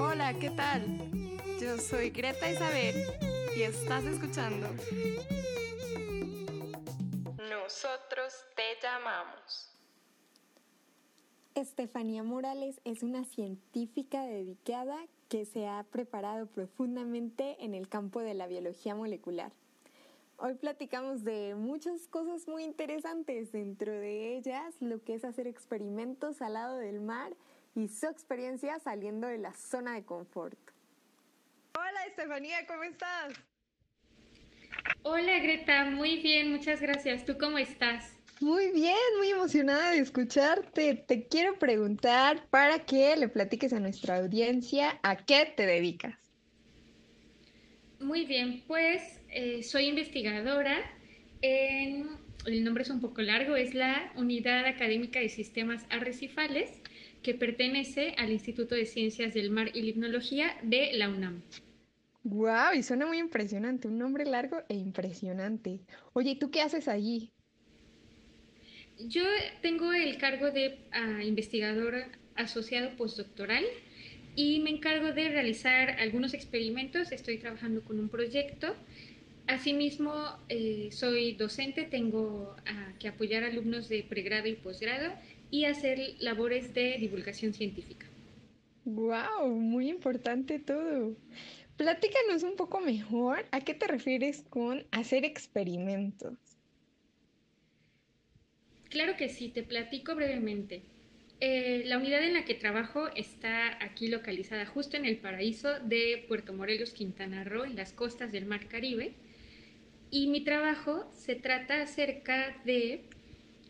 Hola, ¿qué tal? Yo soy Greta Isabel y estás escuchando. Nosotros te llamamos. Estefanía Morales es una científica dedicada que se ha preparado profundamente en el campo de la biología molecular. Hoy platicamos de muchas cosas muy interesantes, dentro de ellas lo que es hacer experimentos al lado del mar y su experiencia saliendo de la zona de confort. Hola Estefanía, ¿cómo estás? Hola Greta, muy bien, muchas gracias. ¿Tú cómo estás? Muy bien, muy emocionada de escucharte. Te quiero preguntar para que le platiques a nuestra audiencia a qué te dedicas. Muy bien, pues eh, soy investigadora en, el nombre es un poco largo, es la Unidad Académica de Sistemas Arrecifales, que pertenece al Instituto de Ciencias del Mar y Limnología de la UNAM. Wow, y suena muy impresionante, un nombre largo e impresionante. Oye, ¿y tú qué haces allí? Yo tengo el cargo de uh, investigador asociado postdoctoral y me encargo de realizar algunos experimentos. Estoy trabajando con un proyecto. Asimismo, eh, soy docente, tengo uh, que apoyar alumnos de pregrado y posgrado y hacer labores de divulgación científica. ¡Wow! Muy importante todo. Platícanos un poco mejor a qué te refieres con hacer experimentos. Claro que sí, te platico brevemente. Eh, la unidad en la que trabajo está aquí localizada justo en el paraíso de Puerto Morelos, Quintana Roo, en las costas del Mar Caribe. Y mi trabajo se trata acerca de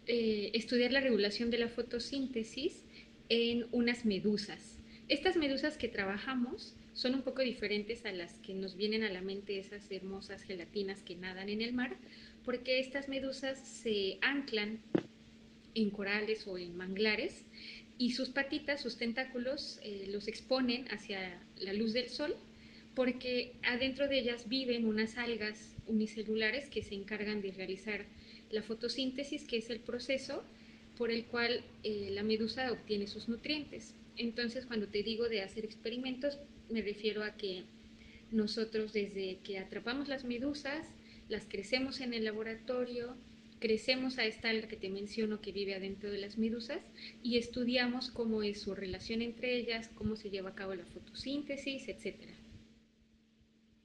eh, estudiar la regulación de la fotosíntesis en unas medusas. Estas medusas que trabajamos son un poco diferentes a las que nos vienen a la mente esas hermosas gelatinas que nadan en el mar, porque estas medusas se anclan en corales o en manglares y sus patitas, sus tentáculos, eh, los exponen hacia la luz del sol porque adentro de ellas viven unas algas unicelulares que se encargan de realizar la fotosíntesis, que es el proceso por el cual eh, la medusa obtiene sus nutrientes. Entonces, cuando te digo de hacer experimentos, me refiero a que nosotros desde que atrapamos las medusas, las crecemos en el laboratorio, crecemos a esta alga que te menciono que vive adentro de las medusas y estudiamos cómo es su relación entre ellas, cómo se lleva a cabo la fotosíntesis, etc.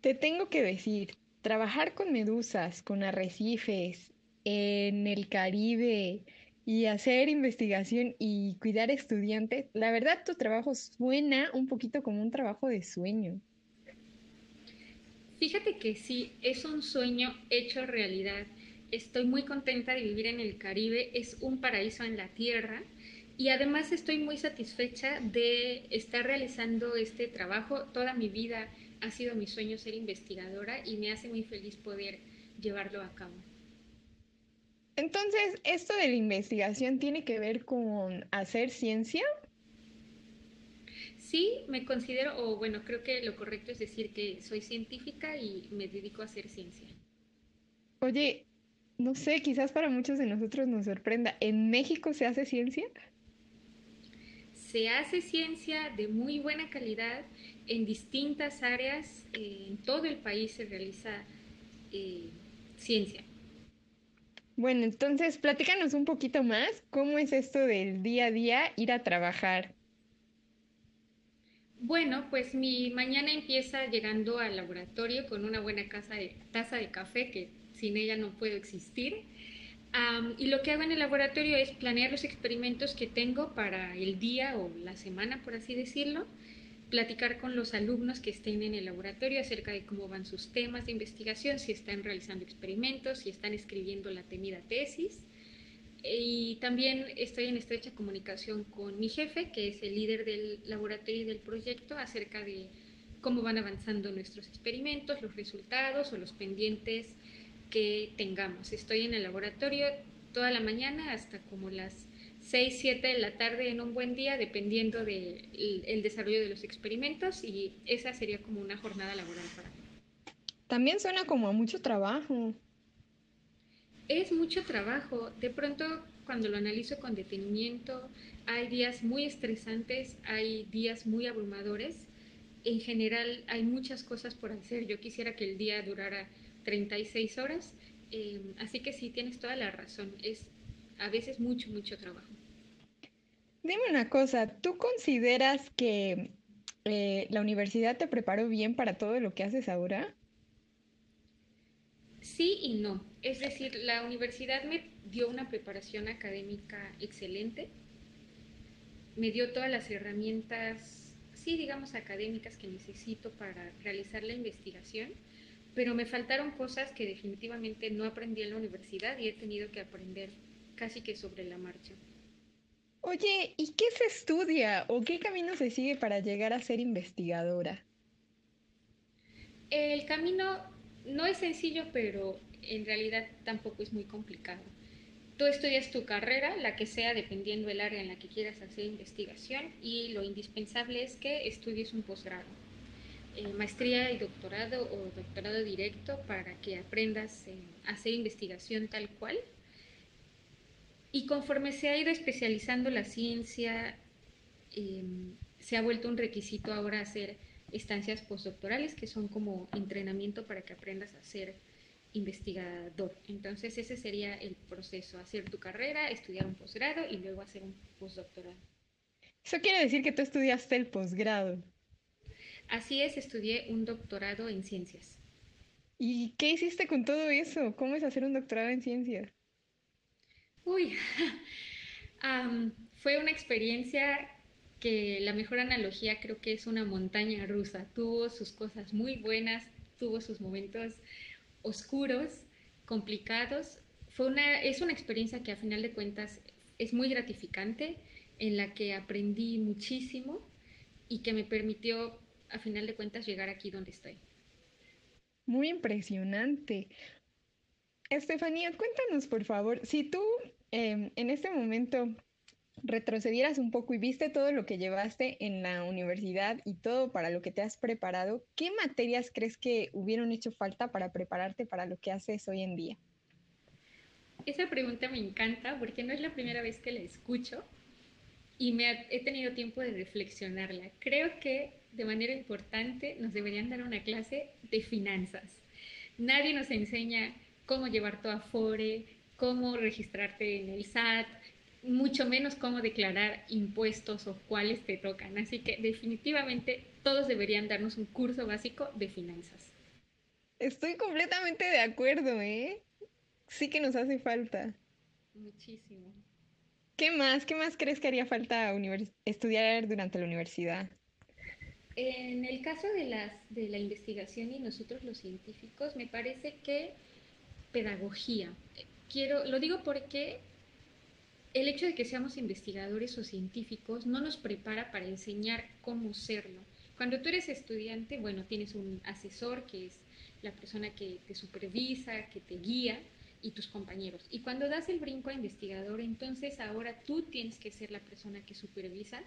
Te tengo que decir, trabajar con medusas, con arrecifes, en el Caribe y hacer investigación y cuidar estudiantes, la verdad tu trabajo suena un poquito como un trabajo de sueño. Fíjate que sí, es un sueño hecho realidad estoy muy contenta de vivir en el Caribe, es un paraíso en la tierra y además estoy muy satisfecha de estar realizando este trabajo. Toda mi vida ha sido mi sueño ser investigadora y me hace muy feliz poder llevarlo a cabo. Entonces, ¿esto de la investigación tiene que ver con hacer ciencia? Sí, me considero, o bueno, creo que lo correcto es decir que soy científica y me dedico a hacer ciencia. Oye, no sé, quizás para muchos de nosotros nos sorprenda. ¿En México se hace ciencia? Se hace ciencia de muy buena calidad en distintas áreas. en todo el país se realiza eh, ciencia. Bueno, entonces platícanos un poquito más cómo es esto del día a día ir a trabajar. Bueno, pues mi mañana empieza llegando al laboratorio con una buena casa de, taza de café que sin ella no puedo existir. y lo que hago en el laboratorio es planear los experimentos que tengo para el día o la semana, por así decirlo, platicar con los alumnos que estén en el laboratorio acerca de cómo van sus temas de investigación, si están realizando experimentos, si están escribiendo la temida tesis. Y también estoy en estrecha comunicación con mi jefe, que es el líder del laboratorio y del proyecto, acerca de cómo van avanzando nuestros experimentos, los resultados o los pendientes que tengamos. Estoy en el laboratorio toda la mañana hasta como las 6, 7 de la tarde en un buen día, dependiendo del de el desarrollo de los experimentos y esa sería como una jornada laboral para mí. También suena como a mucho trabajo. Es mucho trabajo. De pronto, cuando lo analizo con detenimiento, hay días muy estresantes, hay días muy abrumadores, en general hay muchas cosas por hacer. Yo quisiera que el día durara 36 horas, eh, así que sí, tienes toda la razón. Es a veces mucho, mucho trabajo. Dime una cosa, ¿tú consideras que eh, la universidad te preparó bien para todo lo que haces ahora? Sí y no. Es decir, la universidad me dio una preparación académica excelente, me dio todas las herramientas, sí, digamos, académicas que necesito para realizar la investigación, pero me faltaron cosas que definitivamente no aprendí en la universidad y he tenido que aprender casi que sobre la marcha. Oye, ¿y qué se estudia o qué camino se sigue para llegar a ser investigadora? El camino no es sencillo, pero en realidad tampoco es muy complicado. Tú estudias tu carrera, la que sea, dependiendo del área en la que quieras hacer investigación, y lo indispensable es que estudies un posgrado, eh, maestría y doctorado o doctorado directo para que aprendas a hacer investigación tal cual. Y conforme se ha ido especializando la ciencia, em, se ha vuelto un requisito ahora hacer estancias postdoctorales, que son como entrenamiento para que aprendas a ser investigador. Entonces ese sería el proceso, hacer tu carrera, estudiar un posgrado y luego hacer un postdoctorado. Eso quiere decir que tú estudiaste el posgrado. Así es, estudié un doctorado en ciencias. ¿Y qué hiciste con todo eso? ¿Cómo es hacer un doctorado en ciencias? Uy, fue una experiencia que la mejor analogía creo que es una montaña rusa. Tuvo sus cosas muy buenas, tuvo sus momentos oscuros, complicados. Fue una, es una experiencia que a final de cuentas es muy gratificante, en la que aprendí muchísimo y que me permitió a final de cuentas llegar aquí donde estoy. Muy impresionante. Estefanía, cuéntanos por favor, si tú em, en este momento retrocedieras un poco y viste todo lo que llevaste en la universidad y todo para lo que te has preparado, ¿qué materias crees que hubieron hecho falta para prepararte para lo que haces hoy en día? Esa pregunta me encanta porque no es la primera vez que la escucho y me he tenido tiempo de reflexionarla. Creo que de manera importante nos deberían dar una clase de finanzas. Nadie nos enseña cómo llevar tu Afore, cómo registrarte en el SAT, mucho menos cómo declarar impuestos o cuáles te tocan. Así que definitivamente todos deberían darnos un curso básico de finanzas. Estoy completamente de acuerdo, ¿eh? Sí que nos hace falta. Muchísimo. ¿Qué más? ¿Qué más crees que haría falta estudiar durante la universidad? En el caso de, las, de la investigación y nosotros los científicos, me parece que pedagogía. Quiero, lo digo porque el hecho de que seamos investigadores o científicos no nos prepara para enseñar cómo serlo. Cuando tú eres estudiante, bueno, tienes un asesor que es la persona que te supervisa, que te guía y tus compañeros. Y cuando das el brinco a investigador, entonces ahora tú tienes que ser la persona que supervisa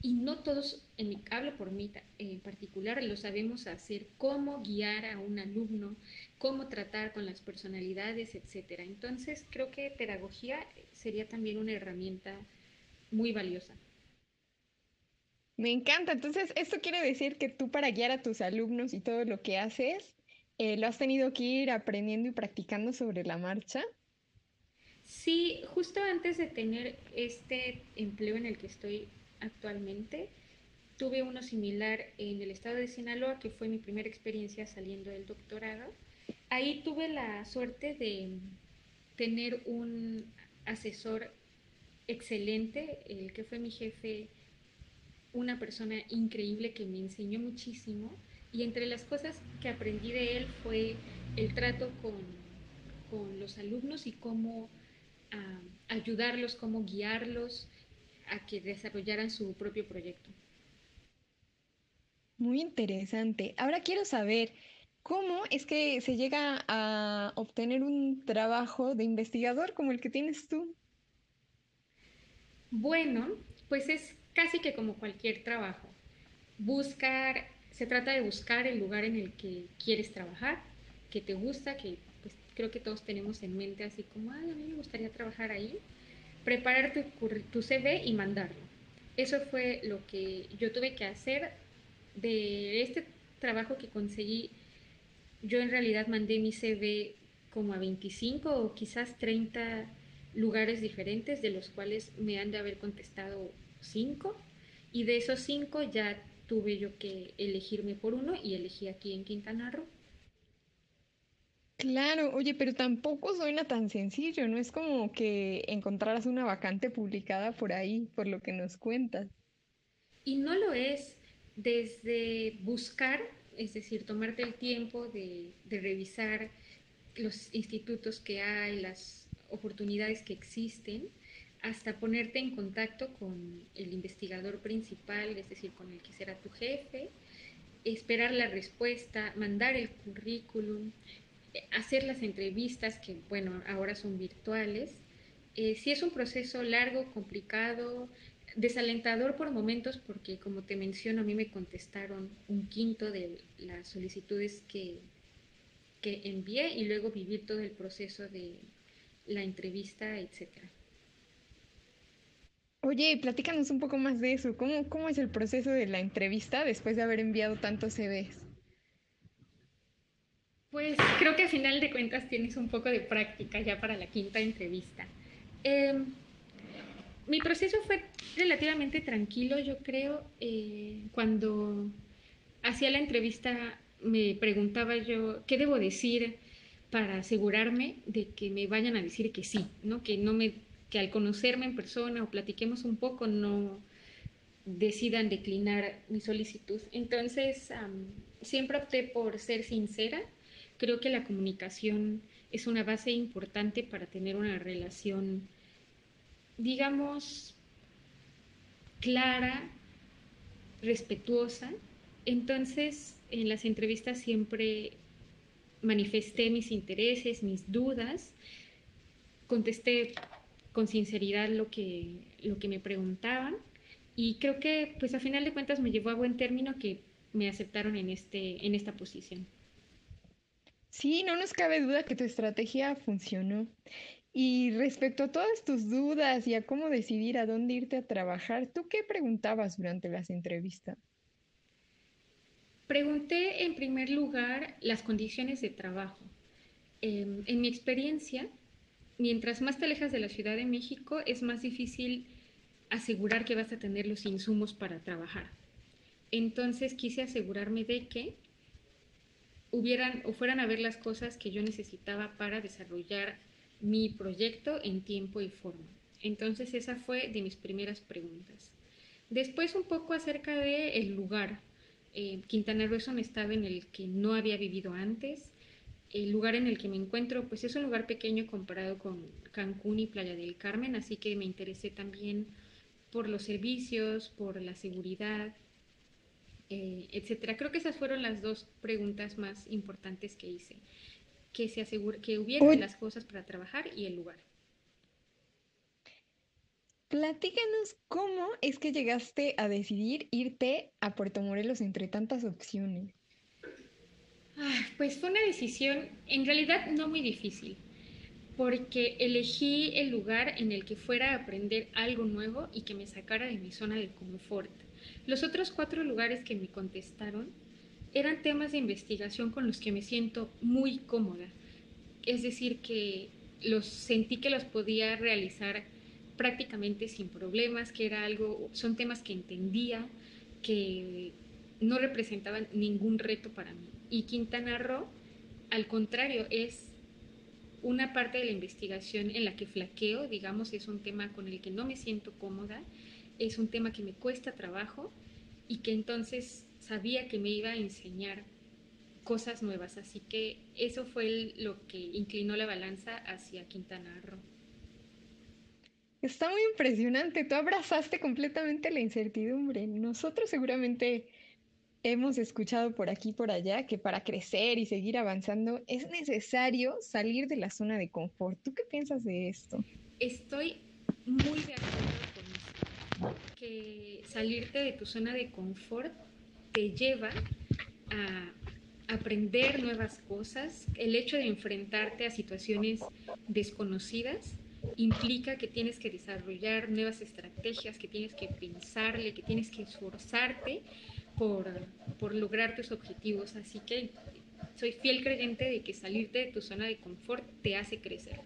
y no todos, en mi, hablo por mí en particular, lo sabemos hacer, cómo guiar a un alumno, cómo tratar con las personalidades, etcétera. Entonces, creo que pedagogía sería también una herramienta muy valiosa. Me encanta. Entonces, esto quiere decir que tú para guiar a tus alumnos y todo lo que haces, eh, lo has tenido que ir aprendiendo y practicando sobre la marcha. Sí, justo antes de tener este empleo en el que estoy actualmente, tuve uno similar en el estado de Sinaloa, que fue mi primera experiencia saliendo del doctorado. Ahí tuve la suerte de tener un asesor excelente, el que fue mi jefe, una persona increíble que me enseñó muchísimo. Y entre las cosas que aprendí de él fue el trato con, con los alumnos y cómo ah, ayudarlos, cómo guiarlos a que desarrollaran su propio proyecto. Muy interesante. Ahora quiero saber, ¿cómo es que se llega a obtener un trabajo de investigador como el que tienes tú? Bueno, pues es casi que como cualquier trabajo. Buscar, se trata de buscar el lugar en el que quieres trabajar, que te gusta, que pues, creo que todos tenemos en mente así como, ay, a mí me gustaría trabajar ahí preparar tu, tu CV y mandarlo. Eso fue lo que yo tuve que hacer de este trabajo que conseguí, yo en realidad mandé mi CV como a 25 o quizás 30 lugares diferentes, de los cuales me han de haber contestado 5. Y de esos 5 ya tuve yo que elegirme por uno y elegí aquí en Quintana Roo. Claro, oye, pero tampoco suena tan sencillo, no es como que encontraras una vacante publicada por ahí, por lo que nos cuentas. Y no lo es desde buscar, es decir, tomarte el tiempo de, de revisar los institutos que hay, las oportunidades que existen, hasta ponerte en contacto con el investigador principal, es decir, con el que será tu jefe, esperar la respuesta, mandar el currículum, hacer las entrevistas, que bueno, ahora son virtuales. Eh, si es un proceso largo, complicado, desalentador por momentos, porque como te menciono, a mí me contestaron un quinto de las solicitudes que, que envié y luego vivir todo el proceso de la entrevista, etcétera. Oye, platícanos un poco más de eso. ¿Cómo, ¿Cómo es el proceso de la entrevista después de haber enviado tantos CVs? Pues creo que a final de cuentas tienes un poco de práctica ya para la quinta entrevista. Em, mi proceso fue relativamente tranquilo, yo creo. Eh, cuando hacía la entrevista me preguntaba yo, ¿qué debo decir para asegurarme de que me vayan a decir que sí, ¿no? Que no me que al conocerme en persona o platiquemos un poco no decidan declinar mi solicitud. Entonces, siempre opté por ser sincera. Creo que la comunicación es una base importante para tener una relación, digamos, clara, respetuosa. Entonces, en las entrevistas siempre manifesté mis intereses, mis dudas, contesté con sinceridad lo que, lo que me preguntaban y creo que pues a final de cuentas me llevó a buen término que me aceptaron en, este, en esta posición. Sí, no nos cabe duda que tu estrategia funcionó. Y respecto a todas tus dudas y a cómo decidir a dónde irte a trabajar, ¿tú qué preguntabas durante las entrevistas? Pregunté en primer lugar las condiciones de trabajo. Em, en mi experiencia, mientras más te alejas de la Ciudad de México, es más difícil asegurar que vas a tener los insumos para trabajar. Entonces quise asegurarme de que hubieran o fueran a ver las cosas que yo necesitaba para desarrollar mi proyecto en tiempo y forma. Entonces esa fue de mis primeras preguntas. Después un poco acerca del el lugar. Eh, Quintana Roo es un estado en el que no había vivido antes el lugar en el que me encuentro, pues es un lugar pequeño comparado con Cancún y Playa del Carmen, así que me interesé también por los servicios, por la seguridad, eh, etcétera. Creo que esas fueron las dos preguntas más importantes que hice, que se asegure que hubiera las cosas para trabajar y el lugar. Platícanos cómo es que llegaste a decidir irte a Puerto Morelos entre tantas opciones. Pues fue una decisión en realidad no muy difícil, porque elegí el lugar en el que fuera a aprender algo nuevo y que me sacara de mi zona de confort. Los otros cuatro lugares que me contestaron eran temas de investigación con los que me siento muy cómoda. Es decir, que los sentí que los podía realizar prácticamente sin problemas, que era algo, son temas que entendía, que no representaban ningún reto para mí. Y Quintana Roo, al contrario, es una parte de la investigación en la que flaqueo, digamos, es un tema con el que no me siento cómoda, es un tema que me cuesta trabajo y que entonces sabía que me iba a enseñar cosas nuevas. Así que eso fue lo que inclinó la balanza hacia Quintana Roo. Está muy impresionante, tú abrazaste completamente la incertidumbre. Nosotros seguramente hemos escuchado por aquí y por allá que para crecer y seguir avanzando es necesario salir de la zona de confort. ¿Tú qué piensas de esto? Estoy muy de acuerdo. Que salirte de tu zona de confort te lleva a aprender nuevas cosas. El hecho de enfrentarte a situaciones desconocidas implica que tienes que desarrollar nuevas estrategias, que tienes que pensarle, que tienes que esforzarte por, por lograr tus objetivos. Así que soy fiel creyente de que salirte de tu zona de confort te hace crecer.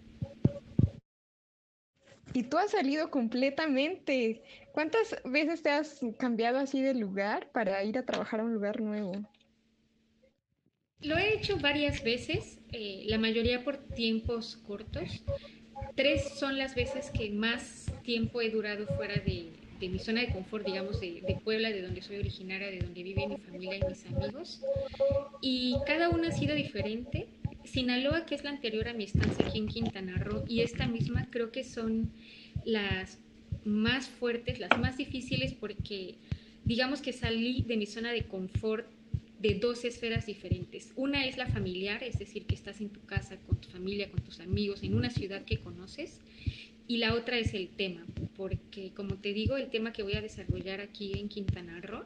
Y tú has salido completamente. ¿Cuántas veces te has cambiado así de lugar para ir a trabajar a un lugar nuevo? Lo he hecho varias veces, eh, la mayoría por tiempos cortos. Tres son las veces que más tiempo he durado fuera de, mi zona de confort, digamos, de, de, Puebla, de donde soy originaria, de donde vive mi familia y mis amigos. Y cada una ha sido diferente. Sinaloa, que es la anterior a mi estancia aquí en Quintana Roo, y esta misma creo que son las más fuertes, las más difíciles, porque digamos que salí de mi zona de confort de dos esferas diferentes. Una es la familiar, es decir, que estás en tu casa con tu familia, con tus amigos, en una ciudad que conoces. Y la otra es el tema, porque como te digo, el tema que voy a desarrollar aquí en Quintana Roo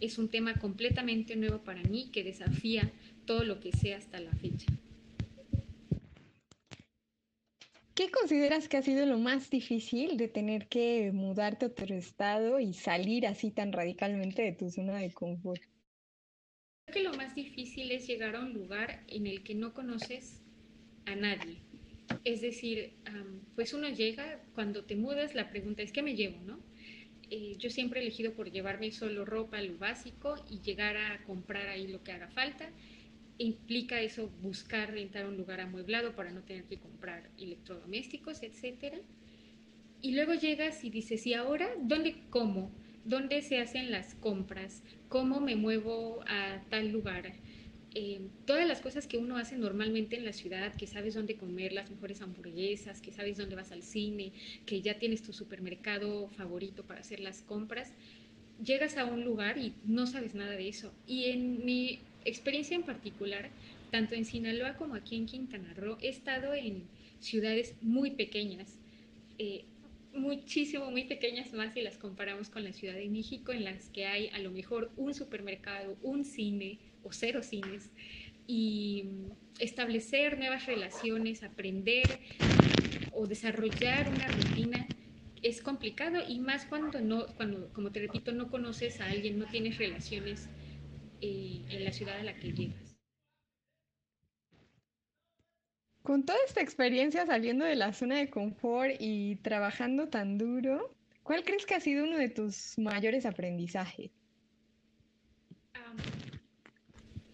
es un tema completamente nuevo para mí que desafía todo lo que sé hasta la fecha. ¿Qué consideras que ha sido lo más difícil de tener que mudarte a otro estado y salir así tan radicalmente de tu zona de confort? Creo que lo más difícil es llegar a un lugar en el que no conoces a nadie. Es decir, pues uno llega, cuando te mudas, la pregunta es, ¿qué me llevo? ¿no? Eh, yo siempre he elegido por llevarme solo ropa, lo básico, y llegar a comprar ahí lo que haga falta. Implica eso buscar rentar un lugar amueblado para no tener que comprar electrodomésticos, etc. Y luego llegas y dices, ¿y ahora dónde como? ¿Dónde se hacen las compras? cómo me muevo a tal lugar. Eh, todas las cosas que uno hace normalmente en la ciudad, que sabes dónde comer las mejores hamburguesas, que sabes dónde vas al cine, que ya tienes tu supermercado favorito para hacer las compras, llegas a un lugar y no sabes nada de eso. Y en mi experiencia en particular, tanto en Sinaloa como aquí en Quintana Roo, he estado en ciudades muy pequeñas. Eh, muchísimo, muy pequeñas más si las comparamos con la Ciudad de México, en las que hay a lo mejor un supermercado, un cine o cero cines, y establecer nuevas relaciones, aprender o desarrollar una rutina es complicado y más cuando no, cuando, como te repito, no conoces a alguien, no tienes relaciones eh, en la ciudad a la que llegas. Con toda esta experiencia saliendo de la zona de confort y trabajando tan duro, ¿cuál crees que ha sido uno de tus mayores aprendizajes?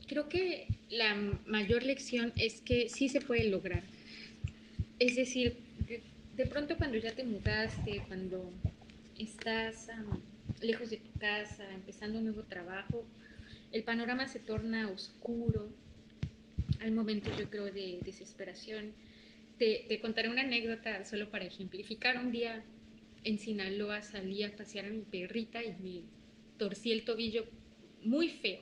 creo que la mayor lección es que sí se puede lograr. Es decir, de, pronto cuando ya te mudaste, cuando estás lejos de tu casa, empezando un nuevo trabajo, el panorama se torna oscuro, hay momentos, yo creo, de desesperación. Te, te, contaré una anécdota solo para ejemplificar. Un día en Sinaloa salí a pasear a mi perrita y me torcí el tobillo muy feo,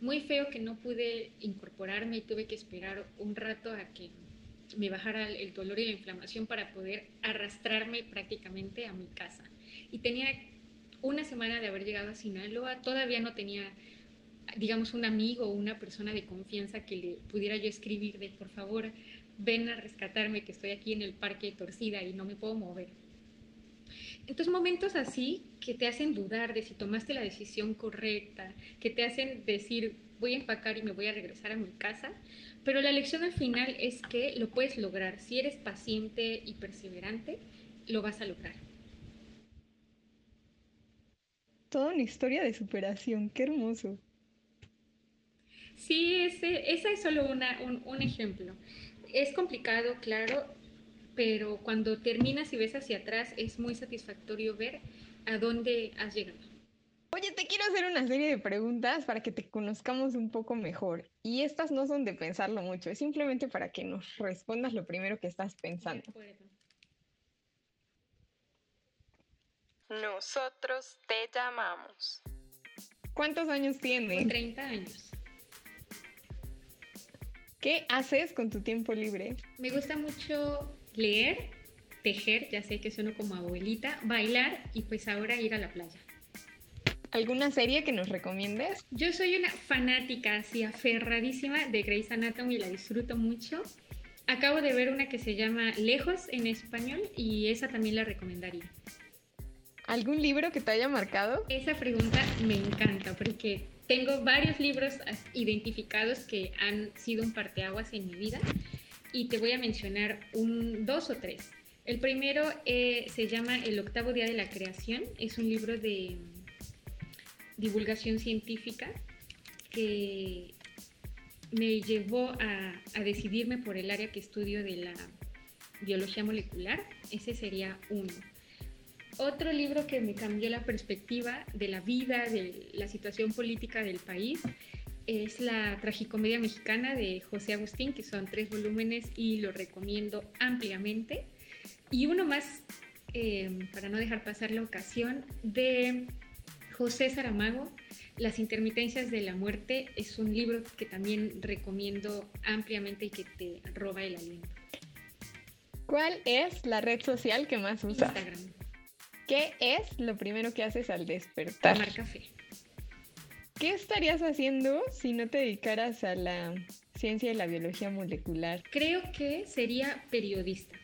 muy feo que no pude incorporarme y tuve que esperar un rato a que me bajara el dolor y la inflamación para poder arrastrarme prácticamente a mi casa. Y tenía una semana de haber llegado a Sinaloa, todavía no tenía digamos, un amigo o una persona de confianza que le pudiera yo escribir de, por favor, ven a rescatarme que estoy aquí en el parque torcida y no me puedo mover. Entonces, momentos así que te hacen dudar de si tomaste la decisión correcta, que te hacen decir, voy a empacar y me voy a regresar a mi casa, pero la lección al final es que lo puedes lograr. Si eres paciente y perseverante, lo vas a lograr. Toda una historia de superación, qué hermoso. Sí, ese, esa es solo una, un, ejemplo. Es complicado, claro, pero cuando terminas y ves hacia atrás es muy satisfactorio ver a dónde has llegado. Oye, te quiero hacer una serie de preguntas para que te conozcamos un poco mejor. Y estas no son de pensarlo mucho, es simplemente para que nos respondas lo primero que estás pensando. Nosotros te llamamos. ¿Cuántos años tienes? 30 años. ¿Qué haces con tu tiempo libre? Me gusta mucho leer, tejer, ya sé que sueno como abuelita, bailar y pues ahora ir a la playa. ¿Alguna serie que nos recomiendes? Yo soy una fanática, así aferradísima de Grey's Anatomy, la disfruto mucho. Acabo de ver una que se llama Lejos en español y esa también la recomendaría. ¿Algún libro que te haya marcado? Esa pregunta me encanta porque tengo varios libros identificados que han sido un parteaguas en mi vida y te voy a mencionar un, dos o tres. El primero eh, se llama El octavo día de la creación. Es un libro de divulgación científica que me llevó a, a, decidirme por el área que estudio de la biología molecular. Ese sería uno. Otro libro que me cambió la perspectiva de la vida, de la situación política del país, es la tragicomedia mexicana de José Agustín, que son tres volúmenes y lo recomiendo ampliamente. Y uno más, eh, para no dejar pasar la ocasión, de José Saramago, Las intermitencias de la muerte, es un libro que también recomiendo ampliamente y que te roba el aliento. ¿Cuál es la red social que más usas? Instagram. ¿Qué es lo primero que haces al despertar? Tomar café. ¿Qué estarías haciendo si no te dedicaras a la ciencia y la biología molecular? Creo que sería periodista.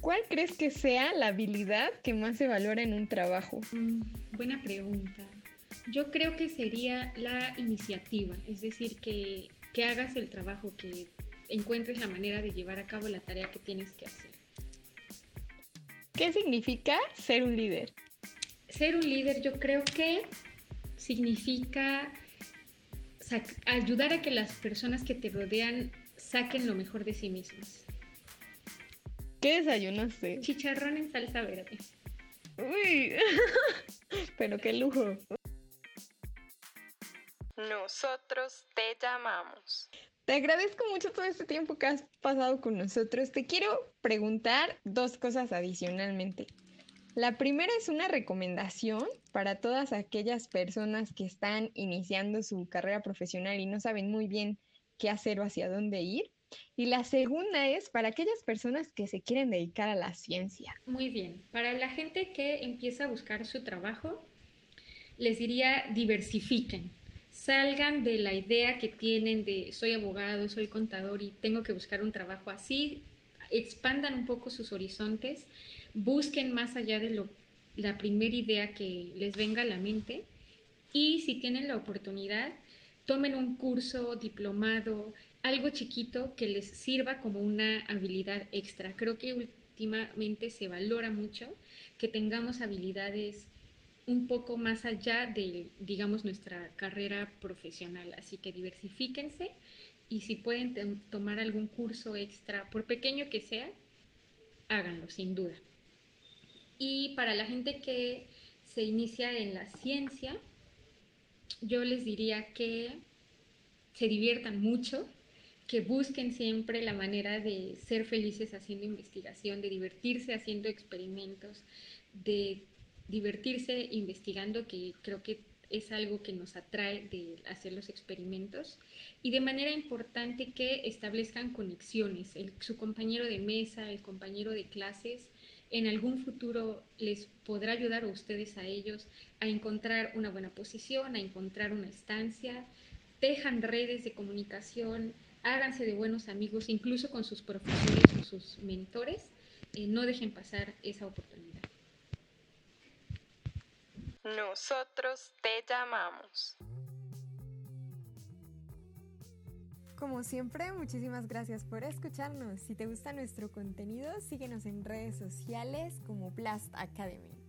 ¿Cuál crees que sea la habilidad que más se valora en un trabajo? Mm, buena pregunta. Yo creo que sería la iniciativa, es decir, que, que hagas el trabajo, que encuentres la manera de llevar a cabo la tarea que tienes que hacer. ¿Qué significa ser un líder? Ser un líder yo creo que significa ayudar a que las personas que te rodean saquen lo mejor de sí mismas. ¿Qué desayunaste? Chicharrón en salsa verde. Uy, pero qué lujo. Nosotros te llamamos. Te agradezco mucho todo este tiempo que has pasado con nosotros. Te quiero preguntar dos cosas adicionalmente. La primera es una recomendación para todas aquellas personas que están iniciando su carrera profesional y no saben muy bien qué hacer o hacia dónde ir. Y la segunda es para aquellas personas que se quieren dedicar a la ciencia. Muy bien, para la gente que empieza a buscar su trabajo, les diría diversifiquen salgan de la idea que tienen de soy abogado, soy contador y tengo que buscar un trabajo así, expandan un poco sus horizontes, busquen más allá de lo, la primera idea que les venga a la mente y si tienen la oportunidad, tomen un curso, diplomado, algo chiquito que les sirva como una habilidad extra. Creo que últimamente se valora mucho que tengamos habilidades un poco más allá de, digamos, nuestra carrera profesional. Así que diversifíquense y si pueden tomar algún curso extra, por pequeño que sea, háganlo, sin duda. Y para la gente que se inicia en la ciencia, yo les diría que se diviertan mucho, que busquen siempre la manera de ser felices haciendo investigación, de divertirse haciendo experimentos, de divertirse investigando, que creo que es algo que nos atrae de hacer los experimentos y de manera importante que establezcan conexiones. su compañero de mesa, el compañero de clases, en algún futuro les podrá ayudar a ustedes a ellos a encontrar una buena posición, a encontrar una estancia, tejan redes de comunicación, háganse de buenos amigos, incluso con sus profesores o sus mentores, eh, no dejen pasar esa oportunidad. Nosotros te llamamos. Como siempre, muchísimas gracias por escucharnos. Si te gusta nuestro contenido, síguenos en redes sociales como Blast Academy.